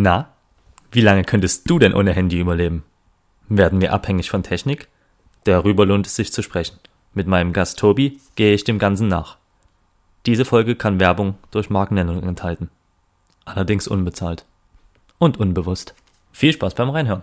Na, wie lange könntest du denn ohne Handy überleben? Werden wir abhängig von Technik? Darüber lohnt es sich zu sprechen. Mit meinem Gast Tobi gehe ich dem Ganzen nach. Diese Folge kann Werbung durch Markennennung enthalten. Allerdings unbezahlt. Und unbewusst. Viel Spaß beim Reinhören.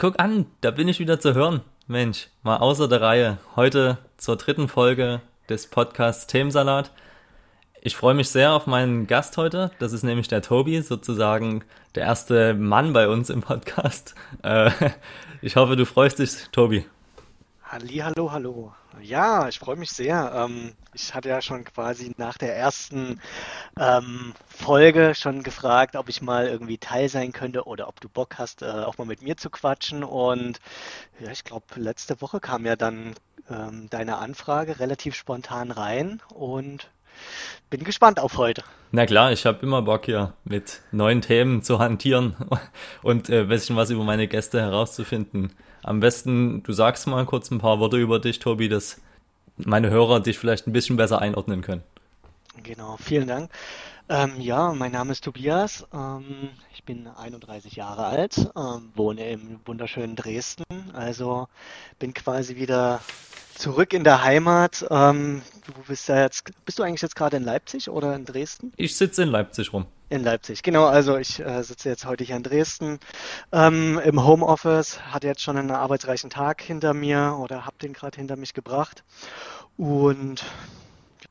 Guck an, da bin ich wieder zu hören. Mensch, mal außer der Reihe. Heute zur dritten Folge des Podcasts Themensalat. Ich freue mich sehr auf meinen Gast heute. Das ist nämlich der Tobi, sozusagen der erste Mann bei uns im Podcast. Äh, ich hoffe, du freust dich, Tobi. Halli, hallo, hallo. Ja, ich freue mich sehr. Ähm, ich hatte ja schon quasi nach der ersten ähm, Folge schon gefragt, ob ich mal irgendwie Teil sein könnte oder ob du Bock hast, äh, auch mal mit mir zu quatschen. Und ja, ich glaube, letzte Woche kam ja dann ähm, deine Anfrage relativ spontan rein und bin gespannt auf heute. Na klar, ich habe immer Bock hier mit neuen Themen zu hantieren und äh, bisschen was über meine Gäste herauszufinden. Am besten, du sagst mal kurz ein paar Worte über dich, Tobi, dass meine Hörer dich vielleicht ein bisschen besser einordnen können. Genau, vielen Dank. Ähm, ja, mein Name ist Tobias. Ähm, ich bin 31 Jahre alt, ähm, wohne im wunderschönen Dresden. Also bin quasi wieder zurück in der Heimat. Ähm, du bist ja jetzt, bist du eigentlich jetzt gerade in Leipzig oder in Dresden? Ich sitze in Leipzig rum. In Leipzig, genau. Also ich äh, sitze jetzt heute hier in Dresden ähm, im Homeoffice, hatte jetzt schon einen arbeitsreichen Tag hinter mir oder habe den gerade hinter mich gebracht und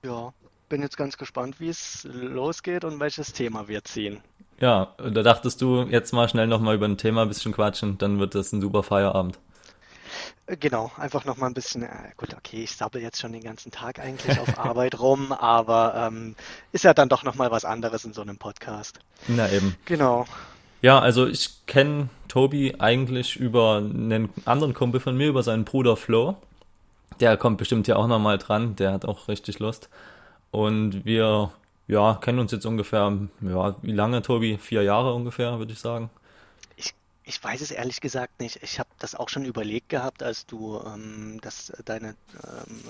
ja, bin jetzt ganz gespannt, wie es losgeht und welches Thema wir ziehen. Ja, da dachtest du jetzt mal schnell nochmal über ein Thema ein bisschen quatschen, dann wird das ein super Feierabend. Genau, einfach nochmal ein bisschen, äh, gut, okay, ich sabbel jetzt schon den ganzen Tag eigentlich auf Arbeit rum, aber ähm, ist ja dann doch nochmal was anderes in so einem Podcast. Na eben. Genau. Ja, also ich kenne Tobi eigentlich über einen anderen Kumpel von mir, über seinen Bruder Flo. Der kommt bestimmt ja auch nochmal dran, der hat auch richtig Lust. Und wir, ja, kennen uns jetzt ungefähr, ja, wie lange, Tobi? Vier Jahre ungefähr, würde ich sagen. Ich weiß es ehrlich gesagt nicht. Ich habe das auch schon überlegt gehabt, als du ähm, das, deine, ähm,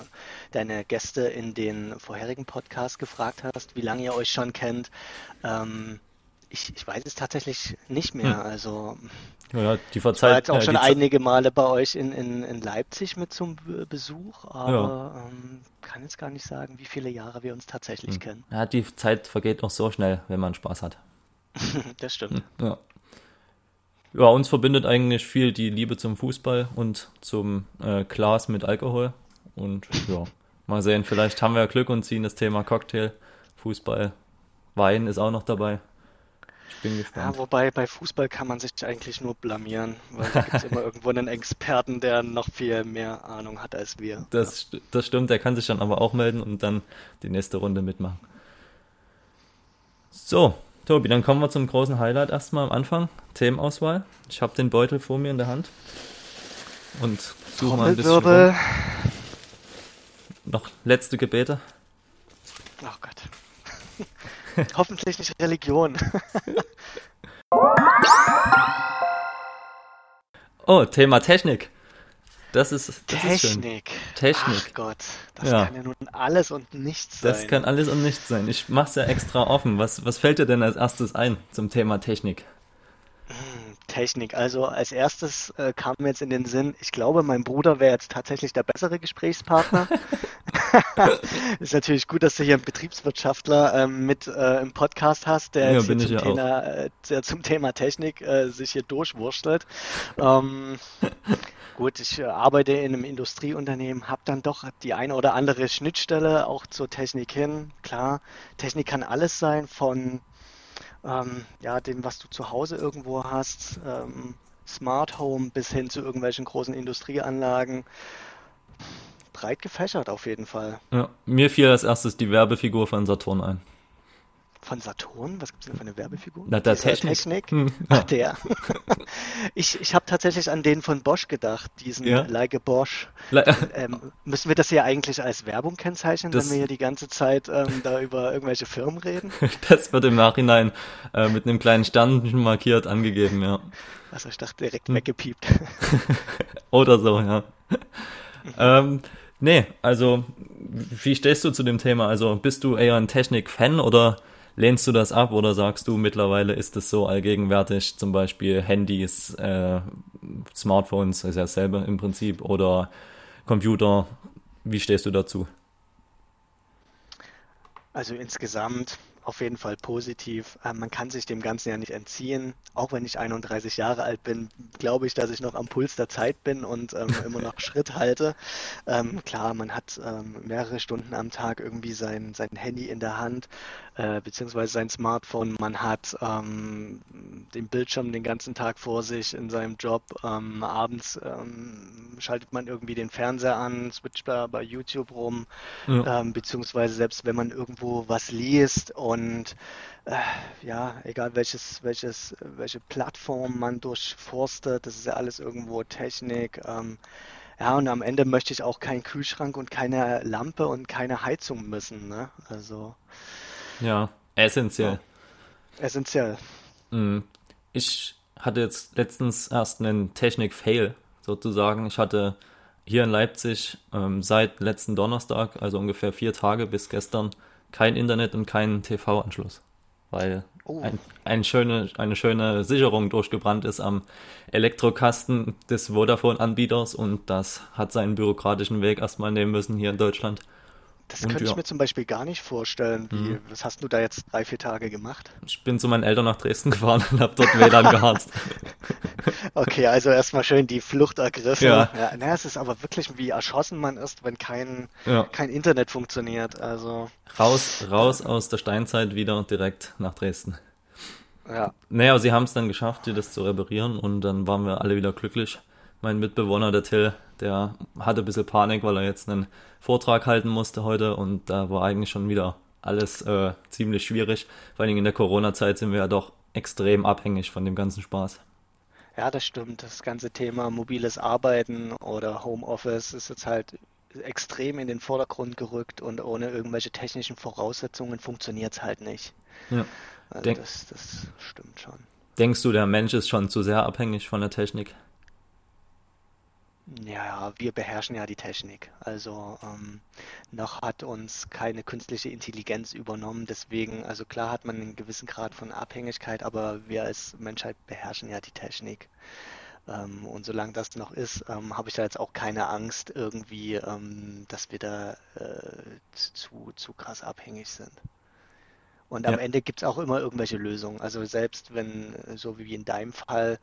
deine Gäste in den vorherigen Podcasts gefragt hast, wie lange ihr euch schon kennt. Ähm, ich, ich weiß es tatsächlich nicht mehr. Hm. Also ja, die Verzeit, ich war jetzt auch schon einige Male bei euch in, in, in Leipzig mit zum Besuch, aber ja. ähm, kann jetzt gar nicht sagen, wie viele Jahre wir uns tatsächlich hm. kennen. Ja, die Zeit vergeht noch so schnell, wenn man Spaß hat. das stimmt. Ja. Ja, uns verbindet eigentlich viel die Liebe zum Fußball und zum äh, Glas mit Alkohol. Und ja, mal sehen, vielleicht haben wir Glück und ziehen das Thema Cocktail, Fußball, Wein ist auch noch dabei. Ich bin gespannt. Ja, wobei bei Fußball kann man sich eigentlich nur blamieren, weil da gibt es immer irgendwo einen Experten, der noch viel mehr Ahnung hat als wir. Das, ja. das stimmt, der kann sich dann aber auch melden und dann die nächste Runde mitmachen. So, Tobi, dann kommen wir zum großen Highlight erstmal am Anfang. Themenauswahl. Ich habe den Beutel vor mir in der Hand. Und suche mal ein bisschen. Rum. Noch letzte Gebete. Oh Gott. Hoffentlich nicht Religion. oh, Thema Technik. Das ist, das Technik. Ist Technik. Ach Gott, das ja. kann ja nun alles und nichts sein. Das kann alles und nichts sein. Ich mach's ja extra offen. Was, was fällt dir denn als erstes ein zum Thema Technik? Hm, Technik. Also als erstes äh, kam mir jetzt in den Sinn, ich glaube, mein Bruder wäre jetzt tatsächlich der bessere Gesprächspartner. ist natürlich gut, dass du hier einen Betriebswirtschaftler ähm, mit äh, im Podcast hast, der, ja, zum, ja Thema, äh, der zum Thema Technik äh, sich hier durchwurstelt. Ähm, Gut, ich äh, arbeite in einem Industrieunternehmen, habe dann doch die eine oder andere Schnittstelle auch zur Technik hin. Klar, Technik kann alles sein, von ähm, ja, dem, was du zu Hause irgendwo hast, ähm, Smart Home bis hin zu irgendwelchen großen Industrieanlagen. Breit gefächert auf jeden Fall. Ja, mir fiel als erstes die Werbefigur von Saturn ein. Von Saturn? Was gibt es denn für eine Werbefigur? Na, der Technik. Technik? Hm. Ach, der. ich ich habe tatsächlich an den von Bosch gedacht, diesen ja? Like Bosch. Le ähm, müssen wir das hier eigentlich als Werbung kennzeichnen, das, wenn wir hier die ganze Zeit ähm, da über irgendwelche Firmen reden? das wird im Nachhinein äh, mit einem kleinen Stern markiert angegeben, ja. Also ich dachte direkt hm. weggepiept. Oder so, ja. ähm, nee, also wie stehst du zu dem Thema? Also bist du eher ein Technik-Fan oder lehnst du das ab oder sagst du mittlerweile ist es so allgegenwärtig, zum Beispiel Handys, äh, Smartphones, ist ja dasselbe im Prinzip, oder Computer, wie stehst du dazu? Also insgesamt auf jeden Fall positiv. Ähm, man kann sich dem Ganzen ja nicht entziehen. Auch wenn ich 31 Jahre alt bin, glaube ich, dass ich noch am Puls der Zeit bin und ähm, immer noch Schritt halte. Ähm, klar, man hat ähm, mehrere Stunden am Tag irgendwie sein, sein Handy in der Hand, äh, beziehungsweise sein Smartphone. Man hat ähm, den Bildschirm den ganzen Tag vor sich in seinem Job. Ähm, abends schaltet man irgendwie den Fernseher an, switcht da bei YouTube rum, ja. beziehungsweise selbst wenn man irgendwo was liest und und äh, ja, egal welches, welches, welche Plattform man durchforstet, das ist ja alles irgendwo Technik. Ähm, ja, und am Ende möchte ich auch keinen Kühlschrank und keine Lampe und keine Heizung müssen. Ne? Also. Ja, essentiell. Ja, essentiell. Mhm. Ich hatte jetzt letztens erst einen Technik-Fail sozusagen. Ich hatte hier in Leipzig ähm, seit letzten Donnerstag, also ungefähr vier Tage bis gestern, kein Internet und keinen TV-Anschluss. Weil oh. ein, ein schöne, eine schöne Sicherung durchgebrannt ist am Elektrokasten des Vodafone-Anbieters und das hat seinen bürokratischen Weg erstmal nehmen müssen hier in Deutschland. Das und könnte ja. ich mir zum Beispiel gar nicht vorstellen. Wie, mhm. Was hast du da jetzt drei, vier Tage gemacht? Ich bin zu meinen Eltern nach Dresden gefahren und habe dort WLAN geharzt. okay, also erstmal schön die Flucht ergriffen. Ja. ja na, es ist aber wirklich, wie erschossen man ist, wenn kein, ja. kein Internet funktioniert. Also Raus, raus aus der Steinzeit wieder direkt nach Dresden. Ja. Naja, sie haben es dann geschafft, das zu reparieren und dann waren wir alle wieder glücklich mein Mitbewohner, der Till, der hatte ein bisschen Panik, weil er jetzt einen Vortrag halten musste heute und da war eigentlich schon wieder alles äh, ziemlich schwierig. Vor allen Dingen in der Corona-Zeit sind wir ja doch extrem abhängig von dem ganzen Spaß. Ja, das stimmt. Das ganze Thema mobiles Arbeiten oder Homeoffice ist jetzt halt extrem in den Vordergrund gerückt und ohne irgendwelche technischen Voraussetzungen funktioniert es halt nicht. Ja. Also Denk das, das stimmt schon. Denkst du, der Mensch ist schon zu sehr abhängig von der Technik? Ja, wir beherrschen ja die Technik. Also ähm, noch hat uns keine künstliche Intelligenz übernommen. Deswegen, also klar hat man einen gewissen Grad von Abhängigkeit, aber wir als Menschheit beherrschen ja die Technik. Ähm, und solange das noch ist, ähm, habe ich da jetzt auch keine Angst irgendwie, ähm, dass wir da äh, zu, zu krass abhängig sind. Und am ja. Ende gibt es auch immer irgendwelche Lösungen. Also selbst wenn, so wie in deinem Fall,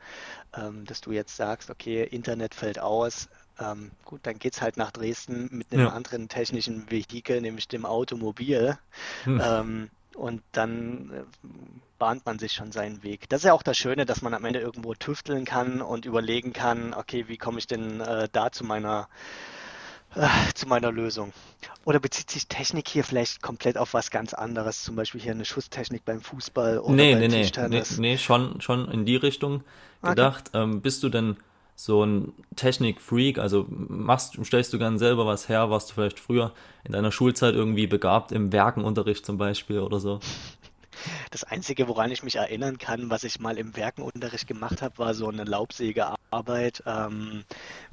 ähm, dass du jetzt sagst, okay, Internet fällt aus, ähm, gut, dann geht es halt nach Dresden mit einem ja. anderen technischen Vehikel, nämlich dem Automobil. Hm. Ähm, und dann äh, bahnt man sich schon seinen Weg. Das ist ja auch das Schöne, dass man am Ende irgendwo tüfteln kann und überlegen kann, okay, wie komme ich denn äh, da zu meiner äh, zu meiner Lösung. Oder bezieht sich Technik hier vielleicht komplett auf was ganz anderes, zum Beispiel hier eine Schusstechnik beim Fußball oder nee, beim nee, Tischtennis? Nee, nee, schon, schon in die Richtung gedacht. Okay. Ähm, bist du denn so ein Technik-Freak? Also machst, stellst du gern selber was her? Warst du vielleicht früher in deiner Schulzeit irgendwie begabt im Werkenunterricht zum Beispiel oder so? Das Einzige, woran ich mich erinnern kann, was ich mal im Werkenunterricht gemacht habe, war so eine Laubsägearbeit ähm,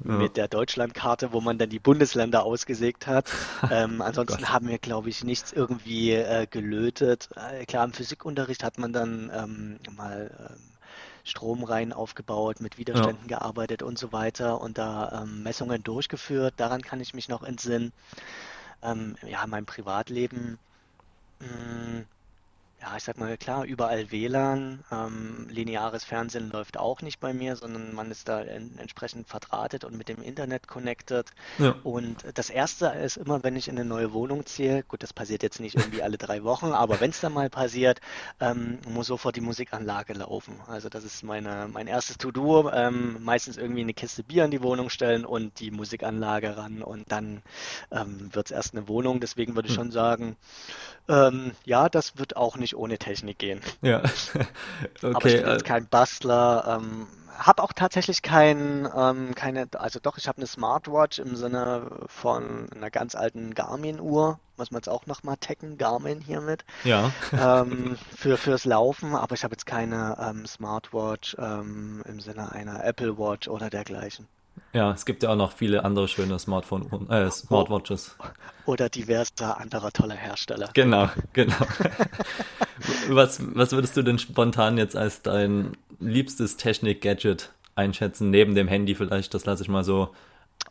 ja. mit der Deutschlandkarte, wo man dann die Bundesländer ausgesägt hat. Ähm, ansonsten oh haben wir, glaube ich, nichts irgendwie äh, gelötet. Äh, klar, im Physikunterricht hat man dann ähm, mal ähm, Stromreihen aufgebaut, mit Widerständen ja. gearbeitet und so weiter und da ähm, Messungen durchgeführt. Daran kann ich mich noch entsinnen. Ähm, ja, mein Privatleben. Mh, hm, ja, ich sag mal, klar, überall WLAN. Ähm, lineares Fernsehen läuft auch nicht bei mir, sondern man ist da in, entsprechend verdrahtet und mit dem Internet connected. Ja. Und das Erste ist immer, wenn ich in eine neue Wohnung ziehe, gut, das passiert jetzt nicht irgendwie alle drei Wochen, aber wenn es dann mal passiert, ähm, muss sofort die Musikanlage laufen. Also das ist meine, mein erstes To-Do. Ähm, meistens irgendwie eine Kiste Bier in die Wohnung stellen und die Musikanlage ran und dann ähm, wird es erst eine Wohnung. Deswegen würde ich hm. schon sagen, ähm, ja, das wird auch nicht nicht ohne Technik gehen. Ja, Aber okay. ich bin äh, jetzt kein Bastler, ähm, habe auch tatsächlich kein, ähm, keine, also doch, ich habe eine Smartwatch im Sinne von einer ganz alten Garmin-Uhr, muss man jetzt auch nochmal taggen, Garmin hiermit, Ja, ähm, für, fürs Laufen, aber ich habe jetzt keine ähm, Smartwatch ähm, im Sinne einer Apple Watch oder dergleichen. Ja, es gibt ja auch noch viele andere schöne Smartphone, äh, Oh, Smartwatches. oder diverse anderer toller Hersteller. Genau, genau. Was, was würdest du denn spontan jetzt als dein liebstes Technik-Gadget einschätzen, neben dem Handy vielleicht? Das lasse ich mal so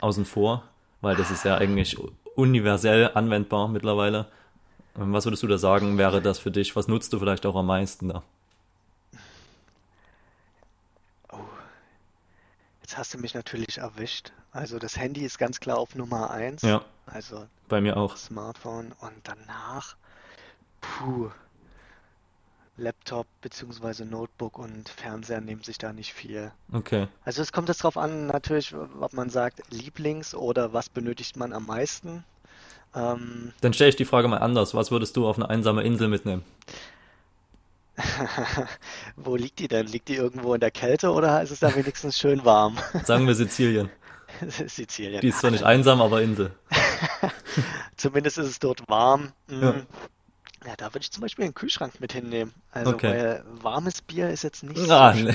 außen vor, weil das ist ja eigentlich universell anwendbar mittlerweile. Ähm, Was würdest du da sagen, wäre das für dich? Was nutzt du vielleicht auch am meisten da? Jetzt hast du mich natürlich erwischt. Also das Handy ist ganz klar auf Nummer eins, Ja, also bei mir auch. Smartphone und danach, puh, Laptop beziehungsweise Notebook und Fernseher nehmen sich da nicht viel. Okay. Also es kommt jetzt drauf an, natürlich, ob man sagt Lieblings oder was benötigt man am meisten. Ähm, Dann stelle ich die Frage mal anders. Was würdest du auf eine einsame Insel mitnehmen? wo liegt die denn? Liegt die irgendwo in der Kälte oder ist es da wenigstens schön warm? Sagen wir Sizilien. Sizilien. Die ist zwar nicht einsam, aber Insel. Zumindest ist es dort warm. Ja. Mm. Ja, da würde ich zum Beispiel einen Kühlschrank mit hinnehmen. Also, Okay. weil warmes Bier ist jetzt nicht so Ah, nee.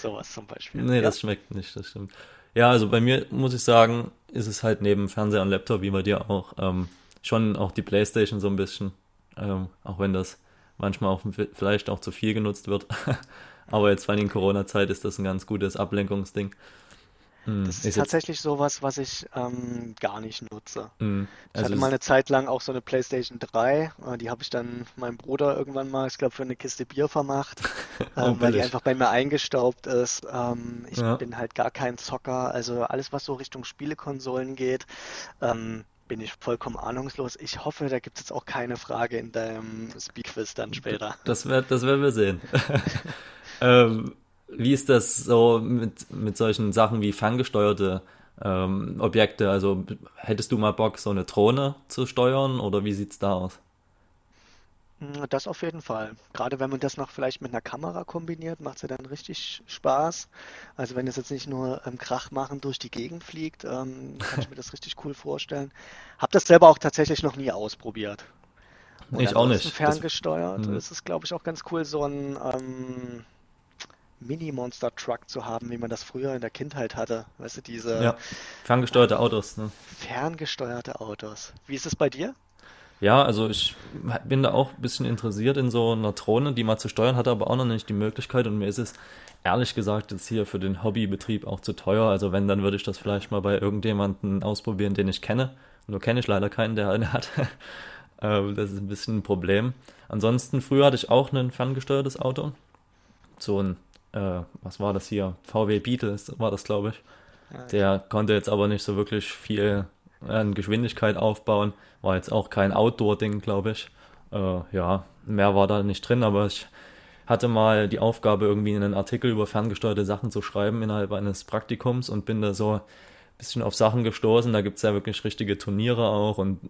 Sowas zum Beispiel. Nee, Ja. das schmeckt nicht, das stimmt. Ja, also bei mir muss ich sagen, ist es halt neben Fernseher und Laptop, wie bei dir auch, ähm, schon auch die Playstation so ein bisschen, ähm, auch wenn das manchmal auch vielleicht auch zu viel genutzt wird. Aber jetzt vor allem in Corona-Zeit ist das ein ganz gutes Ablenkungsding. Hm, Das ist ist jetzt, tatsächlich sowas, was ich ähm, gar nicht nutze. Ich also hatte es mal eine Zeit lang auch so eine PlayStation 3. äh, Die habe ich dann meinem Bruder irgendwann mal, ich glaube, für eine Kiste Bier vermacht, oh, ähm, weil die einfach bei mir eingestaubt ist. Ähm, ich Ja, bin halt gar kein Zocker. Also alles, was so Richtung Spielekonsolen geht, ähm, bin ich vollkommen ahnungslos. Ich hoffe, da gibt es jetzt auch keine Frage in deinem Speedquiz dann später. das wird, das werden wir sehen. Ähm, wie ist das so mit, mit solchen Sachen wie ferngesteuerte ähm, Objekte? Also hättest du mal Bock, so eine Drohne zu steuern oder wie sieht's da aus? Mm, Das auf jeden Fall. Gerade wenn man das noch vielleicht mit einer Kamera kombiniert, macht es ja dann richtig Spaß. Also wenn es jetzt nicht nur ähm, Krach machen durch die Gegend fliegt, ähm, kann ich mir das richtig cool vorstellen. Hab das selber auch tatsächlich noch nie ausprobiert. Und Ich auch nicht. Das, ferngesteuert hm, ist es, glaube ich, auch ganz cool, so ein ähm, Mini-Monster-Truck zu haben, wie man das früher in der Kindheit hatte. Weißt du, diese ja, ferngesteuerte Autos, ne? ferngesteuerte Autos. Wie ist es bei dir? Ja, also ich bin da auch ein bisschen interessiert in so einer Drohne, die mal zu steuern, hatte aber auch noch nicht die Möglichkeit und mir ist es ehrlich gesagt jetzt hier für den Hobbybetrieb auch zu teuer. Also wenn, dann würde ich das vielleicht mal bei irgendjemandem ausprobieren, den ich kenne. Nur kenne ich leider keinen, der eine hat. Ähm, Das ist ein bisschen ein Problem. Ansonsten, früher hatte ich auch ein ferngesteuertes Auto. So ein, äh, was war das hier? VW Beetle war das, glaube ich, Der konnte jetzt aber nicht so wirklich viel an Geschwindigkeit aufbauen. War jetzt auch kein Outdoor-Ding, glaube ich. Äh, ja, mehr war da nicht drin, aber ich hatte mal die Aufgabe, irgendwie einen Artikel über ferngesteuerte Sachen zu schreiben innerhalb eines Praktikums und bin da so ein bisschen auf Sachen gestoßen. Da gibt's ja wirklich richtige Turniere auch und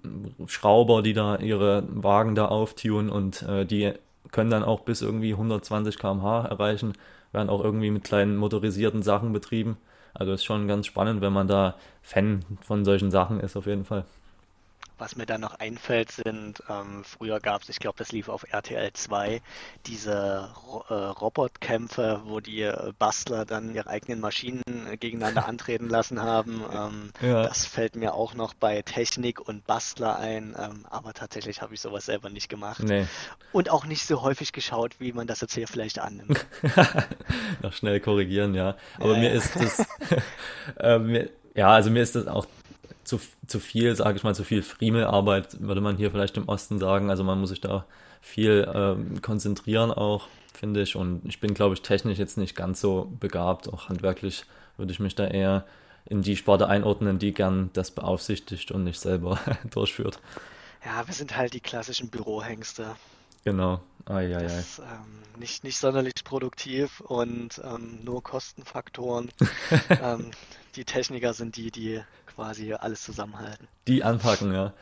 Schrauber, die da ihre Wagen da auftun und äh, die können dann auch bis irgendwie 120 km/h erreichen, werden auch irgendwie mit kleinen motorisierten Sachen betrieben. Also ist schon ganz spannend, wenn man da Fan von solchen Sachen ist, auf jeden Fall. Was mir da noch einfällt, sind, ähm, früher gab es, ich glaube, das lief auf RTL 2, diese Ro äh, Robotkämpfe, wo die äh, Bastler dann ihre eigenen Maschinen äh, gegeneinander antreten lassen haben. Ähm, Ja, das fällt mir auch noch bei Technik und Bastler ein, ähm, aber tatsächlich habe ich sowas selber nicht gemacht nee, und auch nicht so häufig geschaut, wie man das jetzt hier vielleicht annimmt. noch schnell korrigieren, ja. Aber Ja, mir ja. ist das, äh, mir, ja, also mir ist das auch zu, zu viel, sage ich mal, zu viel Friemelarbeit, würde man hier vielleicht im Osten sagen. Also man muss sich da viel ähm, konzentrieren auch, finde ich. Und ich bin, glaube ich, technisch jetzt nicht ganz so begabt. Auch handwerklich würde ich mich da eher in die Sparte einordnen, die gern das beaufsichtigt und nicht selber durchführt. Ja, wir sind halt die klassischen Bürohengste. Genau. Ai, ai. Das ähm, nicht, nicht sonderlich produktiv und ähm, nur Kostenfaktoren. Ähm, die Techniker sind die, die quasi alles zusammenhalten. Die anpacken, ja.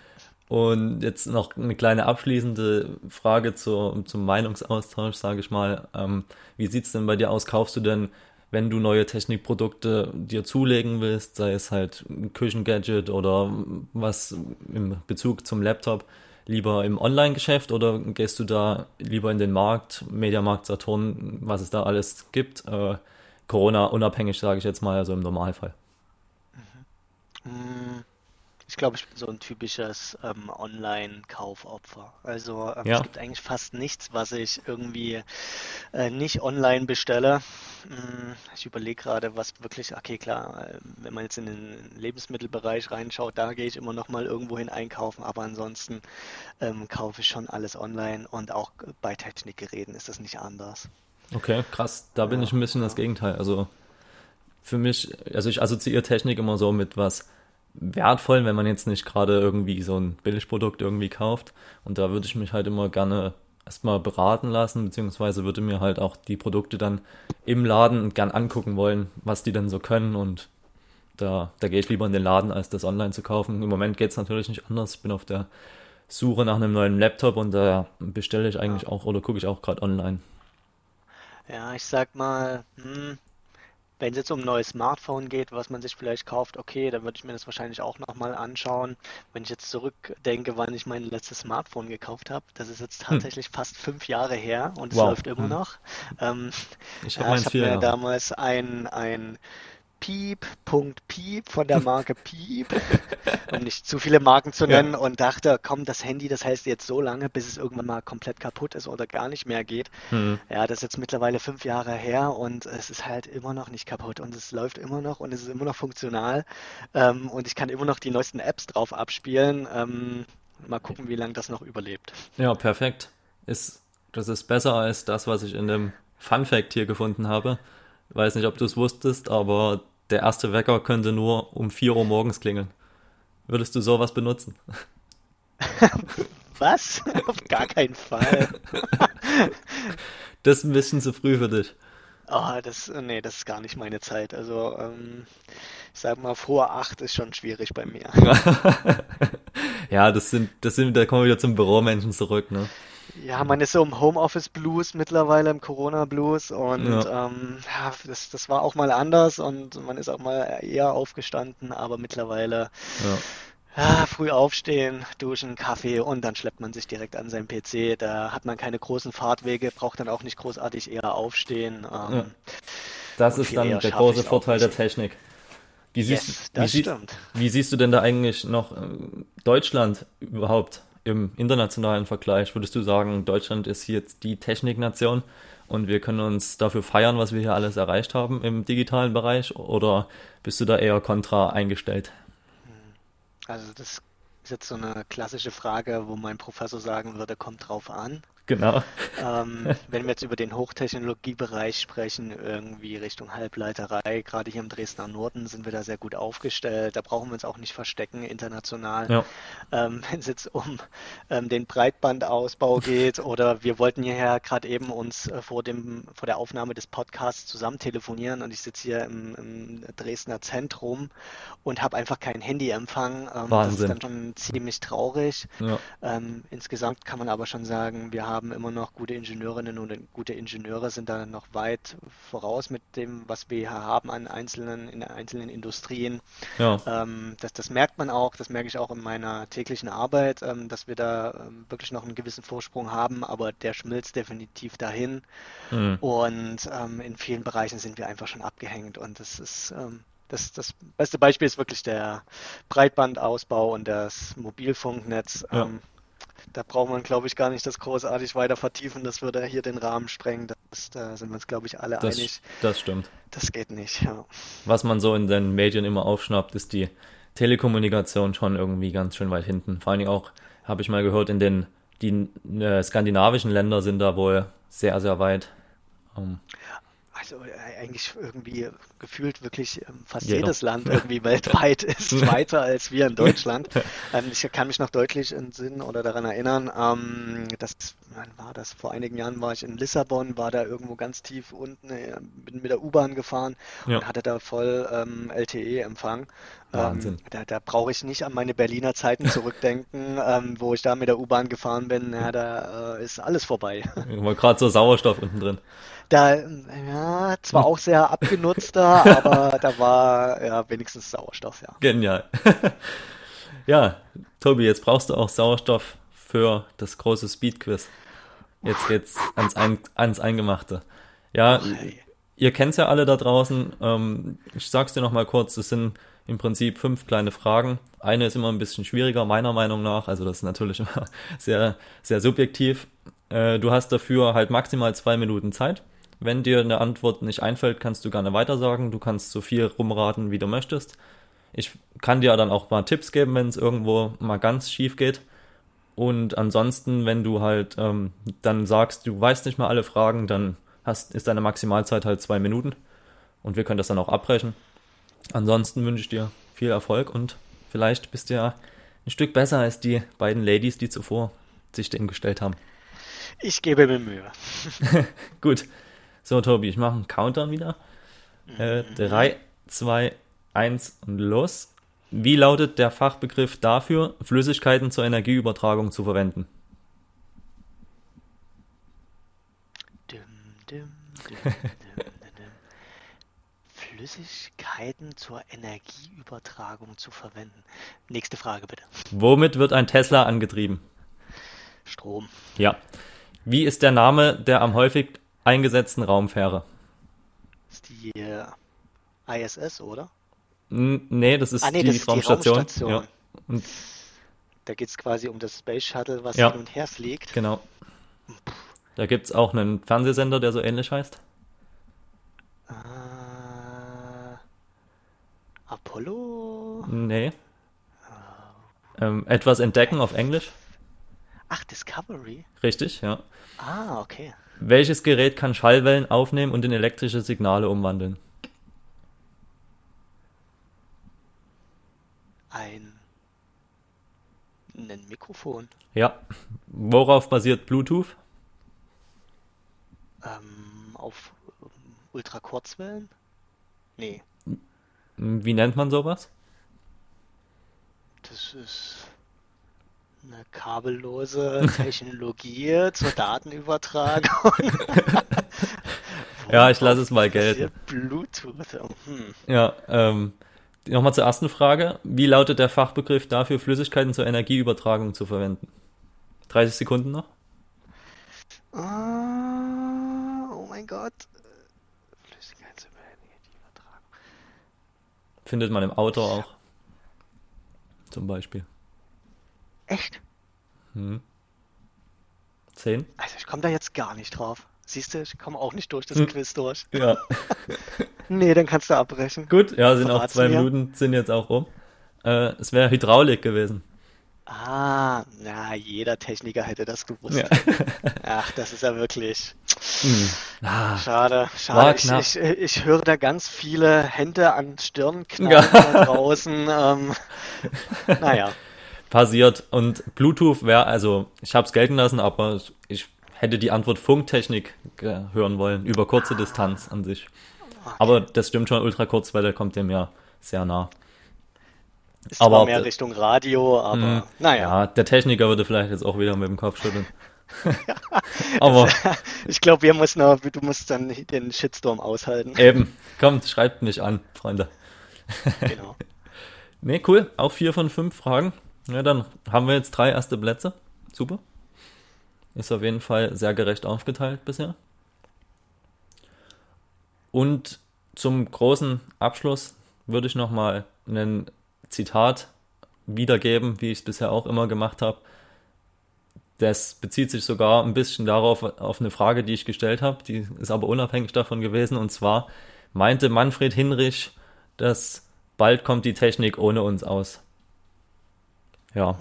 Und jetzt noch eine kleine abschließende Frage zur, zum Meinungsaustausch, sage ich mal. Ähm, wie sieht's denn bei dir aus? Kaufst du denn, wenn du neue Technikprodukte dir zulegen willst, sei es halt ein Küchengadget oder was im Bezug zum Laptop, lieber im Online-Geschäft oder gehst du da lieber in den Markt, Mediamarkt, Saturn, was es da alles gibt? Äh, Corona unabhängig, sage ich jetzt mal, also im Normalfall. Mhm. Ich glaube, ich bin so ein typisches ähm, Online-Kaufopfer. Also ähm, Ja, es gibt eigentlich fast nichts, was ich irgendwie äh, nicht online bestelle. Mm, Ich überlege gerade, was wirklich, okay, klar, äh, wenn man jetzt in den Lebensmittelbereich reinschaut, da gehe ich immer noch mal irgendwo hin einkaufen, aber ansonsten ähm, kaufe ich schon alles online und auch bei Technikgeräten ist das nicht anders. okay, krass. Da bin ich Ja, ein bisschen das. Gegenteil. Also für mich, also ich assoziiere Technik immer so mit was Wertvollem, wenn man jetzt nicht gerade irgendwie so ein Billigprodukt irgendwie kauft. Und da würde ich mich halt immer gerne erstmal beraten lassen, beziehungsweise würde mir halt auch die Produkte dann im Laden gern angucken wollen, was die denn so können. Und da, da gehe ich lieber in den Laden, als das online zu kaufen. Im Moment geht es natürlich nicht anders. Ich bin auf der Suche nach einem neuen Laptop und da bestelle ich Ja. eigentlich auch oder gucke ich auch gerade online. Ja, ich sag mal, hm, wenn es jetzt um ein neues Smartphone geht, was man sich vielleicht kauft, okay, dann würde ich mir das wahrscheinlich auch nochmal anschauen. Wenn ich jetzt zurückdenke, wann ich mein letztes Smartphone gekauft habe, das ist jetzt Hm. tatsächlich fast fünf Jahre her und es Wow. läuft immer Hm. noch. Ähm, Ich habe habe vier mir damals ein, ein Piep, Punkt Piep von der Marke Piep, um nicht zu viele Marken zu Ja. nennen, und dachte, komm, das Handy, das heißt jetzt so lange, bis es irgendwann mal komplett kaputt ist oder gar nicht mehr geht. Hm. Ja, das ist jetzt mittlerweile fünf Jahre her und es ist halt immer noch nicht kaputt und es läuft immer noch und es ist immer noch funktional ähm, und ich kann immer noch die neuesten Apps drauf abspielen. Ähm, mal gucken, wie lange das noch überlebt. Ja, perfekt. Ist, das ist besser als das, was ich in dem Fun Fact hier gefunden habe. Weiß nicht, ob du es wusstest, aber der erste Wecker könnte nur um 4 Uhr morgens klingeln. Würdest du sowas benutzen? Was? Auf gar keinen Fall. Das ist ein bisschen zu früh für dich. Oh, das, nee, das ist gar nicht meine Zeit. Also, ähm, ich sag mal, vor acht ist schon schwierig bei mir. Ja, das sind, das sind, da kommen wir wieder zum Büromenschen zurück, ne? Ja, man ist so im Homeoffice-Blues mittlerweile, im Corona-Blues und Ja, ähm, ja, das, das war auch mal anders und man ist auch mal eher aufgestanden, aber mittlerweile ja, früh aufstehen, duschen, Kaffee und dann schleppt man sich direkt an seinen PC. Da hat man keine großen Fahrtwege, braucht dann auch nicht großartig eher aufstehen ähm, Das ist dann der große Vorteil der. Technik. Wie siehst, Yes, wie siehst, stimmt. wie siehst du denn da eigentlich noch äh, Deutschland überhaupt im internationalen Vergleich? Würdest du sagen, Deutschland ist jetzt die Techniknation und wir können uns dafür feiern, was wir hier alles erreicht haben im digitalen Bereich? Oder bist du da eher kontra eingestellt? Also das ist jetzt so eine klassische Frage, wo mein Professor sagen würde, kommt drauf an. Genau. Ähm, wenn wir jetzt über den Hochtechnologiebereich sprechen, irgendwie Richtung Halbleiterei, gerade hier im Dresdner Norden sind wir da sehr gut aufgestellt. Da brauchen wir uns auch nicht verstecken international. Ja, Ähm, wenn es jetzt um ähm, den Breitbandausbau geht oder wir wollten hierher gerade eben uns äh, vor dem, vor der Aufnahme des Podcasts zusammen telefonieren und ich sitze hier im, im Dresdner Zentrum und habe einfach keinen Handyempfang. Ähm, das ist Wahnsinn. dann schon ziemlich traurig. Ja, Ähm, insgesamt kann man aber schon sagen, wir haben immer noch gute Ingenieurinnen und gute Ingenieure sind da noch weit voraus mit dem, was wir hier haben an einzelnen, in einzelnen Industrien. ja, Ähm, das, das merkt man auch, das merke ich auch in meiner täglichen Arbeit, ähm, dass wir da ähm, wirklich noch einen gewissen Vorsprung haben, aber der schmilzt definitiv dahin. hm, Und ähm, in vielen Bereichen sind wir einfach schon abgehängt. Und das ist ähm, das, das beste Beispiel ist wirklich der Breitbandausbau und das Mobilfunknetz. ja. Ähm, da braucht man, glaube ich, gar nicht das großartig weiter vertiefen. Das würde hier den Rahmen sprengen. Das, da sind wir uns, glaube ich, alle Das, einig. das stimmt. Das geht nicht. Ja. Was man so in den Medien immer aufschnappt, ist die Telekommunikation schon irgendwie ganz schön weit hinten. Vor allen Dingen auch, habe ich mal gehört, in den die äh, skandinavischen Länder sind da wohl sehr, sehr weit. Ähm, Äh, eigentlich irgendwie gefühlt wirklich ähm, fast jeder. jedes Land irgendwie weltweit ist weiter als wir in Deutschland. Ähm, ich kann mich noch deutlich entsinnen oder daran erinnern, ähm, dass wann war das? Vor einigen Jahren war ich in Lissabon, war da irgendwo ganz tief unten, äh, bin mit der U-Bahn gefahren Ja. und hatte da voll ähm, LTE-Empfang. Wahnsinn. Ähm, da da brauche ich nicht an meine Berliner Zeiten zurückdenken, ähm, wo ich da mit der U-Bahn gefahren bin. Ja, da äh, ist alles vorbei. War gerade so Sauerstoff unten drin. Da, ja, zwar auch sehr abgenutzter, aber da war ja wenigstens Sauerstoff, ja. Genial. ja, Tobi, jetzt brauchst du auch Sauerstoff für das große Speedquiz. Jetzt geht's ans, Ein ans Eingemachte. Ja, Hey. ihr kennt's ja alle da draußen. Ähm, ich sag's dir nochmal kurz, es sind im Prinzip fünf kleine Fragen. Eine ist immer ein bisschen schwieriger, meiner Meinung nach. Also das ist natürlich immer sehr, sehr subjektiv. Äh, du hast dafür halt maximal zwei Minuten Zeit. Wenn dir eine Antwort nicht einfällt, kannst du gerne weitersagen. Du kannst so viel rumraten, wie du möchtest. Ich kann dir dann auch mal Tipps geben, wenn es irgendwo mal ganz schief geht. Und ansonsten, wenn du halt ähm, dann sagst, du weißt nicht mal alle Fragen, dann hast, ist deine Maximalzeit halt zwei Minuten. Und wir können das dann auch abbrechen. Ansonsten wünsche ich dir viel Erfolg und vielleicht bist du ja ein Stück besser als die beiden Ladies, die zuvor sich dem gestellt haben. Ich gebe mir Mühe. Gut. So, Tobi, ich mache einen Countdown wieder. Äh, drei, zwei, eins und los. Wie lautet der Fachbegriff dafür, Flüssigkeiten zur Energieübertragung zu verwenden? Dim, dim, dim. Flüssigkeiten zur Energieübertragung zu verwenden. Nächste Frage bitte. Womit wird ein Tesla angetrieben? Strom. Ja. Wie ist der Name der am häufig eingesetzten Raumfähre? ist die äh, ISS, oder? N nee, das ist Ah, nee, die das ist die Raumstation. Raumstation. Ja. Und Da geht es quasi um das Space Shuttle, was Ja. hin und her fliegt. genau. Da gibt's auch einen Fernsehsender, der so ähnlich heißt. Äh, Apollo? Nee. Ähm, etwas entdecken auf Englisch. Ach, Discovery? Richtig, ja. Ah, okay. Welches Gerät kann Schallwellen aufnehmen und in elektrische Signale umwandeln? Ein, ein Mikrofon. Ja. Worauf basiert Bluetooth? Ähm, auf Ultrakurzwellen? Nee, Wie nennt man sowas? das ist eine kabellose Technologie zur Datenübertragung. Ja, ich lasse es mal gelten. Bluetooth. Hm. Ja, ähm, nochmal zur ersten Frage. Wie lautet der Fachbegriff dafür, Flüssigkeiten zur Energieübertragung zu verwenden? 30 Sekunden noch? Ah, oh mein Gott. Flüssigkeitsübertragung. Findet man im Auto auch. Zum Beispiel. Echt? Hm. 10? Also ich komme da jetzt gar nicht drauf. Siehst du, ich komme auch nicht durch das Hm. Quiz durch. Ja. Nee, dann kannst du abbrechen. Gut, ja, sind auch Verrat's zwei mir. Minuten, sind jetzt auch um. Äh, es wäre Hydraulik gewesen. Ah, na, jeder Techniker hätte das gewusst. Ja. Ach, das ist ja wirklich Hm. Ah, schade. Schade. Ich, ich, ich höre da ganz viele Hände an Stirn knallen Ja. da draußen. Ähm, naja, passiert. Und Bluetooth wäre, also ich habe es gelten lassen, aber ich hätte die Antwort Funktechnik hören wollen, über kurze Distanz an sich. Aber das stimmt schon, Ultrakurzwelle kommt dem ja sehr nah. ist Aber mehr Richtung Radio, aber Hm, naja. Ja, der Techniker würde vielleicht jetzt auch wieder mit dem Kopf schütteln. aber Ich glaube, wir müssen noch, du musst dann den Shitstorm aushalten. eben, kommt, schreibt mich an, Freunde. Genau. Nee, cool, auch vier von fünf Fragen. Ja, dann haben wir jetzt drei erste Plätze. Super. Ist auf jeden Fall sehr gerecht aufgeteilt bisher. Und zum großen Abschluss würde ich nochmal ein Zitat wiedergeben, wie ich es bisher auch immer gemacht habe. Das bezieht sich sogar ein bisschen darauf, auf eine Frage, die ich gestellt habe, die ist aber unabhängig davon gewesen. Und zwar meinte Manfred Hinrich, dass bald kommt die Technik ohne uns aus. Ja.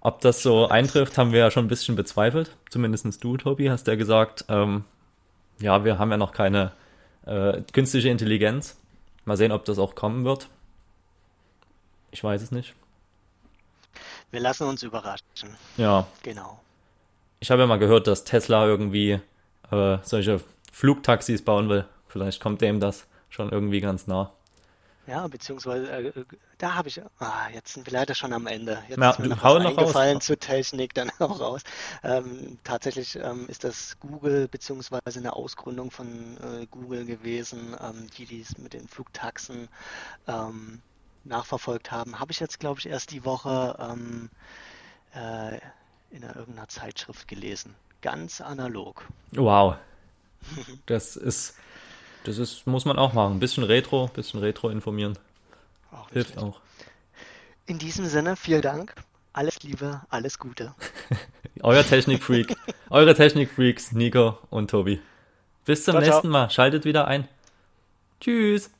Ob das so eintrifft, haben wir ja schon ein bisschen bezweifelt. Zumindest du, Tobi, hast ja gesagt, ähm, ja, wir haben ja noch keine äh, künstliche Intelligenz. Mal sehen, ob das auch kommen wird. Ich weiß es nicht. Wir lassen uns überraschen. Ja, Genau. ich habe ja mal gehört, dass Tesla irgendwie äh, solche Flugtaxis bauen will. Vielleicht kommt dem das schon irgendwie ganz nah. Ja, beziehungsweise äh, da habe ich, ah, jetzt sind wir leider schon am Ende. Jetzt Ja, ist mir noch was eingefallen raus. zur Technik, dann auch raus. Ähm, tatsächlich ähm, ist das Google beziehungsweise eine Ausgründung von äh, Google gewesen, ähm, die dies mit den Flugtaxen ähm, nachverfolgt haben. Habe ich jetzt, glaube ich, erst die Woche ähm, äh, in einer, irgendeiner Zeitschrift gelesen. Ganz analog. Wow. Das ist, das ist, muss man auch machen. Ein bisschen Retro, ein bisschen Retro informieren. Auch Hilft schlecht. auch. In diesem Sinne, vielen Dank. Alles Liebe, alles Gute. Euer Technikfreak, eure Technikfreaks, Nico und Tobi. Bis zum Ciao, ciao. nächsten Mal. Schaltet wieder ein. Tschüss.